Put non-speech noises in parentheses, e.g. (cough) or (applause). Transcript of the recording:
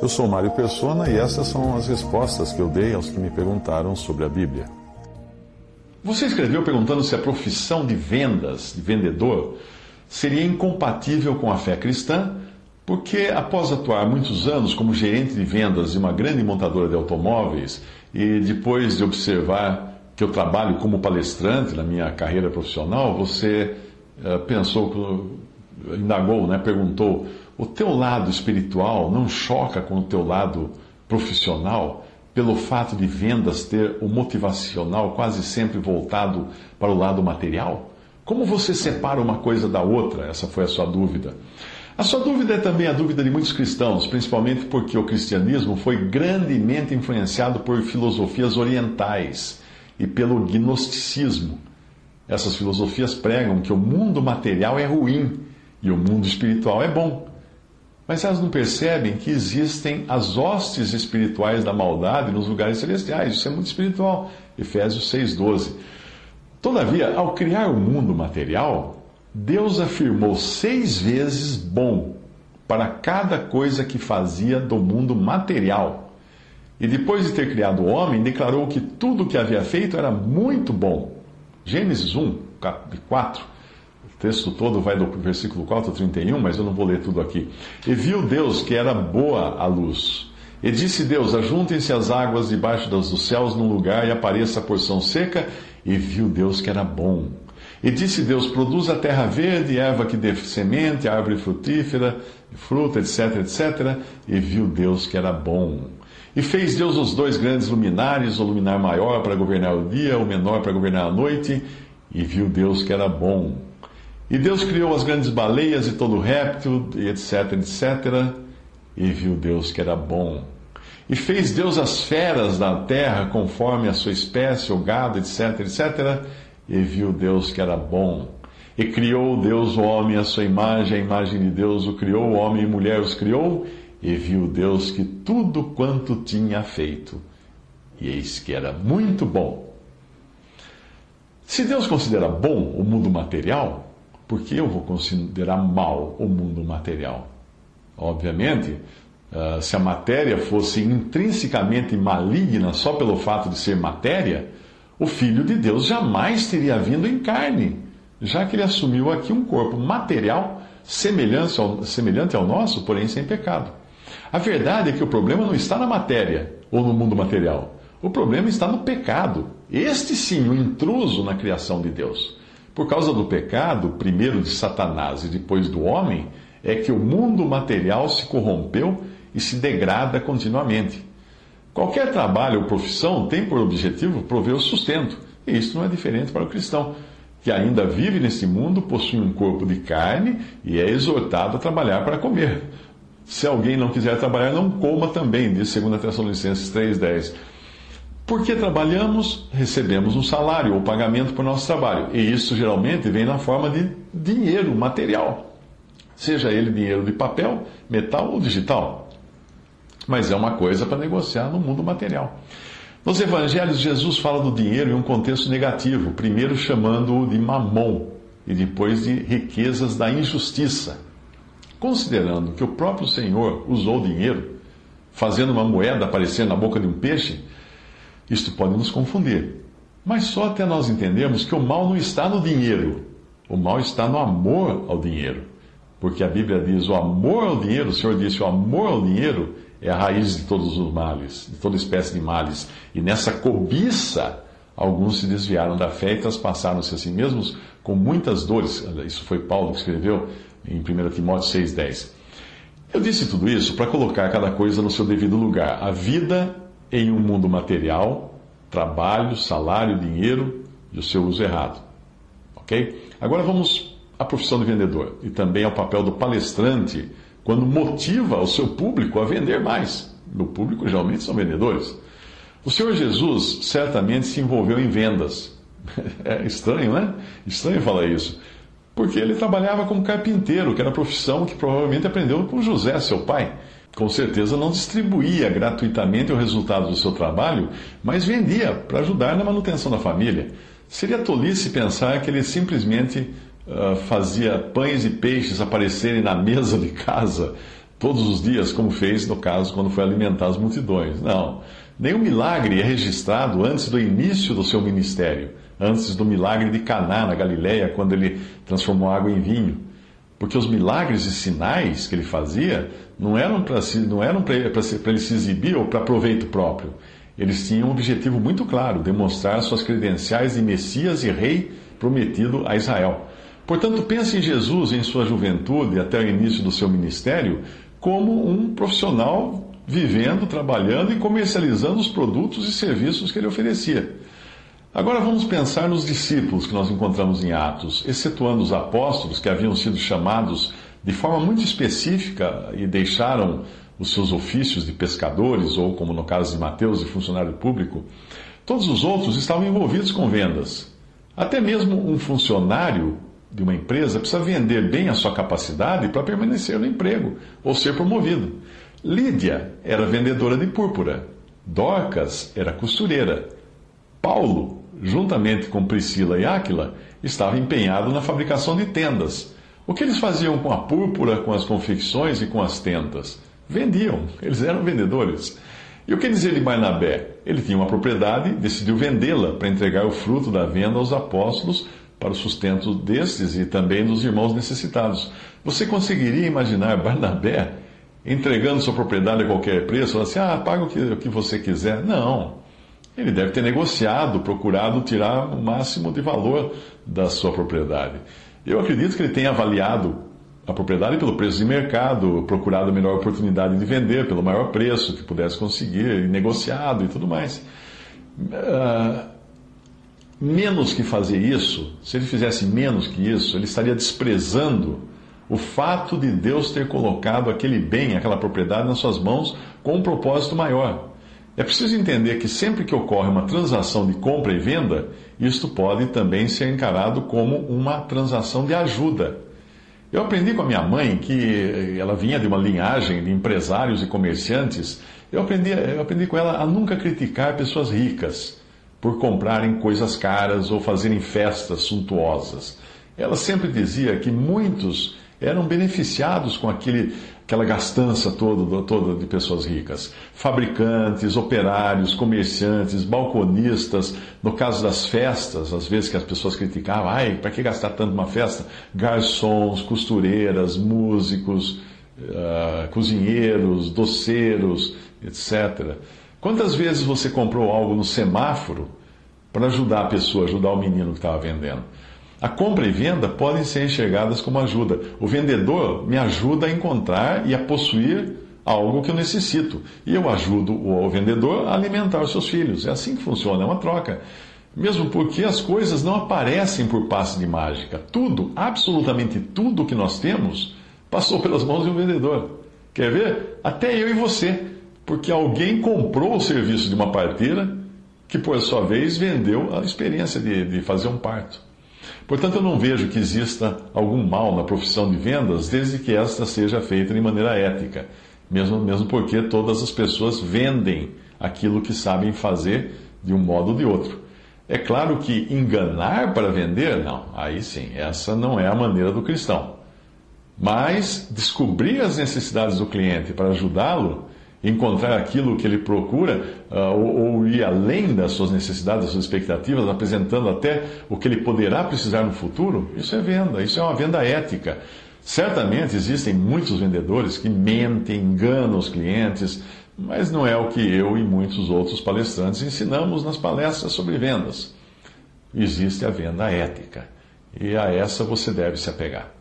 Eu sou Mário Persona e essas são as respostas que eu dei aos que me perguntaram sobre a Bíblia. Você escreveu perguntando se a profissão de vendas, de vendedor, seria incompatível com a fé cristã, porque após atuar muitos anos como gerente de vendas de uma grande montadora de automóveis e depois de observar que eu trabalho como palestrante na minha carreira profissional, você uh, pensou, indagou, né, perguntou o teu lado espiritual não choca com o teu lado profissional pelo fato de vendas ter o motivacional quase sempre voltado para o lado material? Como você separa uma coisa da outra? Essa foi a sua dúvida. A sua dúvida é também a dúvida de muitos cristãos, principalmente porque o cristianismo foi grandemente influenciado por filosofias orientais e pelo gnosticismo. Essas filosofias pregam que o mundo material é ruim e o mundo espiritual é bom. Mas elas não percebem que existem as hostes espirituais da maldade nos lugares celestiais. Isso é muito espiritual. Efésios 6,12. Todavia, ao criar o mundo material, Deus afirmou seis vezes bom para cada coisa que fazia do mundo material. E depois de ter criado o homem, declarou que tudo o que havia feito era muito bom. Gênesis 1, 4 o texto todo vai do versículo 4 ao 31, mas eu não vou ler tudo aqui. E viu Deus que era boa a luz. E disse Deus: Ajuntem-se as águas debaixo dos céus num lugar e apareça a porção seca. E viu Deus que era bom. E disse Deus: Produz a terra verde, erva que dê semente, árvore frutífera, fruta, etc, etc. E viu Deus que era bom. E fez Deus os dois grandes luminares, o luminar maior para governar o dia, o menor para governar a noite. E viu Deus que era bom. E Deus criou as grandes baleias e todo réptil, e etc, etc. E viu Deus que era bom. E fez Deus as feras da terra conforme a sua espécie, o gado, etc, etc. E viu Deus que era bom. E criou Deus o homem à sua imagem, a imagem de Deus o criou, o homem e mulher os criou. E viu Deus que tudo quanto tinha feito, e eis que era muito bom. Se Deus considera bom o mundo material, por que eu vou considerar mal o mundo material? Obviamente, uh, se a matéria fosse intrinsecamente maligna só pelo fato de ser matéria, o Filho de Deus jamais teria vindo em carne, já que ele assumiu aqui um corpo material semelhante ao, semelhante ao nosso, porém sem pecado. A verdade é que o problema não está na matéria ou no mundo material. O problema está no pecado. Este sim, o intruso na criação de Deus. Por causa do pecado, primeiro de Satanás e depois do homem, é que o mundo material se corrompeu e se degrada continuamente. Qualquer trabalho ou profissão tem por objetivo prover o sustento, e isso não é diferente para o cristão, que ainda vive nesse mundo, possui um corpo de carne e é exortado a trabalhar para comer. Se alguém não quiser trabalhar, não coma também, diz 2 Tessalonicenses 3,10. Porque trabalhamos, recebemos um salário ou pagamento por nosso trabalho. E isso geralmente vem na forma de dinheiro material. Seja ele dinheiro de papel, metal ou digital. Mas é uma coisa para negociar no mundo material. Nos evangelhos, Jesus fala do dinheiro em um contexto negativo, primeiro chamando-o de mamon e depois de riquezas da injustiça. Considerando que o próprio Senhor usou dinheiro, fazendo uma moeda aparecer na boca de um peixe, isto pode nos confundir. Mas só até nós entendermos que o mal não está no dinheiro, o mal está no amor ao dinheiro. Porque a Bíblia diz: o amor ao dinheiro, o Senhor disse: o amor ao dinheiro é a raiz de todos os males, de toda espécie de males. E nessa cobiça, alguns se desviaram da fé e traspassaram-se a si mesmos com muitas dores. Isso foi Paulo que escreveu em 1 Timóteo 6,10. Eu disse tudo isso para colocar cada coisa no seu devido lugar. A vida em um mundo material, trabalho, salário, dinheiro e o seu uso errado. Ok? Agora vamos à profissão de vendedor e também ao papel do palestrante quando motiva o seu público a vender mais. O público geralmente são vendedores. O Senhor Jesus certamente se envolveu em vendas. (laughs) É estranho, né? Estranho falar isso. Porque ele trabalhava como carpinteiro, que era a profissão que provavelmente aprendeu com José, seu pai com certeza não distribuía gratuitamente o resultado do seu trabalho, mas vendia para ajudar na manutenção da família. Seria tolice pensar que ele simplesmente uh, fazia pães e peixes aparecerem na (laughs) mesa de casa todos os dias, como fez no caso quando foi alimentar as multidões. Não. Nenhum milagre é registrado antes do início do seu ministério, antes do milagre de Caná na Galiléia, quando ele transformou água em vinho. Porque os milagres e sinais que ele fazia não eram para não eram para ele se exibir ou para proveito próprio. Eles tinham um objetivo muito claro: demonstrar suas credenciais de Messias e Rei prometido a Israel. Portanto, pense em Jesus em sua juventude até o início do seu ministério como um profissional vivendo, trabalhando e comercializando os produtos e serviços que ele oferecia. Agora vamos pensar nos discípulos que nós encontramos em Atos, excetuando os apóstolos que haviam sido chamados de forma muito específica e deixaram os seus ofícios de pescadores, ou como no caso de Mateus, de funcionário público. Todos os outros estavam envolvidos com vendas. Até mesmo um funcionário de uma empresa precisa vender bem a sua capacidade para permanecer no emprego ou ser promovido. Lídia era vendedora de púrpura. Dorcas era costureira. Paulo, juntamente com Priscila e Áquila, estava empenhado na fabricação de tendas. O que eles faziam com a púrpura, com as confecções e com as tendas? Vendiam, eles eram vendedores. E o que dizer de Barnabé? Ele tinha uma propriedade, decidiu vendê-la para entregar o fruto da venda aos apóstolos para o sustento destes e também dos irmãos necessitados. Você conseguiria imaginar Barnabé entregando sua propriedade a qualquer preço? Assim, ah, paga o que, o que você quiser. Não. Ele deve ter negociado, procurado tirar o máximo de valor da sua propriedade. Eu acredito que ele tenha avaliado a propriedade pelo preço de mercado, procurado a melhor oportunidade de vender pelo maior preço que pudesse conseguir, negociado e tudo mais. Uh, menos que fazer isso, se ele fizesse menos que isso, ele estaria desprezando o fato de Deus ter colocado aquele bem, aquela propriedade nas suas mãos com um propósito maior. É preciso entender que sempre que ocorre uma transação de compra e venda, isto pode também ser encarado como uma transação de ajuda. Eu aprendi com a minha mãe que ela vinha de uma linhagem de empresários e comerciantes. Eu aprendi, eu aprendi com ela a nunca criticar pessoas ricas por comprarem coisas caras ou fazerem festas suntuosas. Ela sempre dizia que muitos eram beneficiados com aquele, aquela gastança toda, toda de pessoas ricas. Fabricantes, operários, comerciantes, balconistas. No caso das festas, às vezes que as pessoas criticavam, ai, para que gastar tanto uma festa? Garçons, costureiras, músicos, uh, cozinheiros, doceiros, etc. Quantas vezes você comprou algo no semáforo para ajudar a pessoa, ajudar o menino que estava vendendo? A compra e venda podem ser enxergadas como ajuda. O vendedor me ajuda a encontrar e a possuir algo que eu necessito. E eu ajudo o vendedor a alimentar os seus filhos. É assim que funciona, é uma troca. Mesmo porque as coisas não aparecem por passe de mágica. Tudo, absolutamente tudo que nós temos, passou pelas mãos de um vendedor. Quer ver? Até eu e você porque alguém comprou o serviço de uma parteira que, por sua vez, vendeu a experiência de, de fazer um parto. Portanto, eu não vejo que exista algum mal na profissão de vendas, desde que esta seja feita de maneira ética, mesmo, mesmo porque todas as pessoas vendem aquilo que sabem fazer de um modo ou de outro. É claro que enganar para vender, não, aí sim, essa não é a maneira do cristão. Mas descobrir as necessidades do cliente para ajudá-lo encontrar aquilo que ele procura uh, ou, ou, ir além das suas necessidades, das suas expectativas, apresentando até o que ele poderá precisar no futuro, isso é venda, isso é uma venda ética. Certamente existem muitos vendedores que mentem, enganam os clientes, mas não é o que eu e muitos outros palestrantes ensinamos nas palestras sobre vendas. Existe a venda ética e a essa você deve se apegar.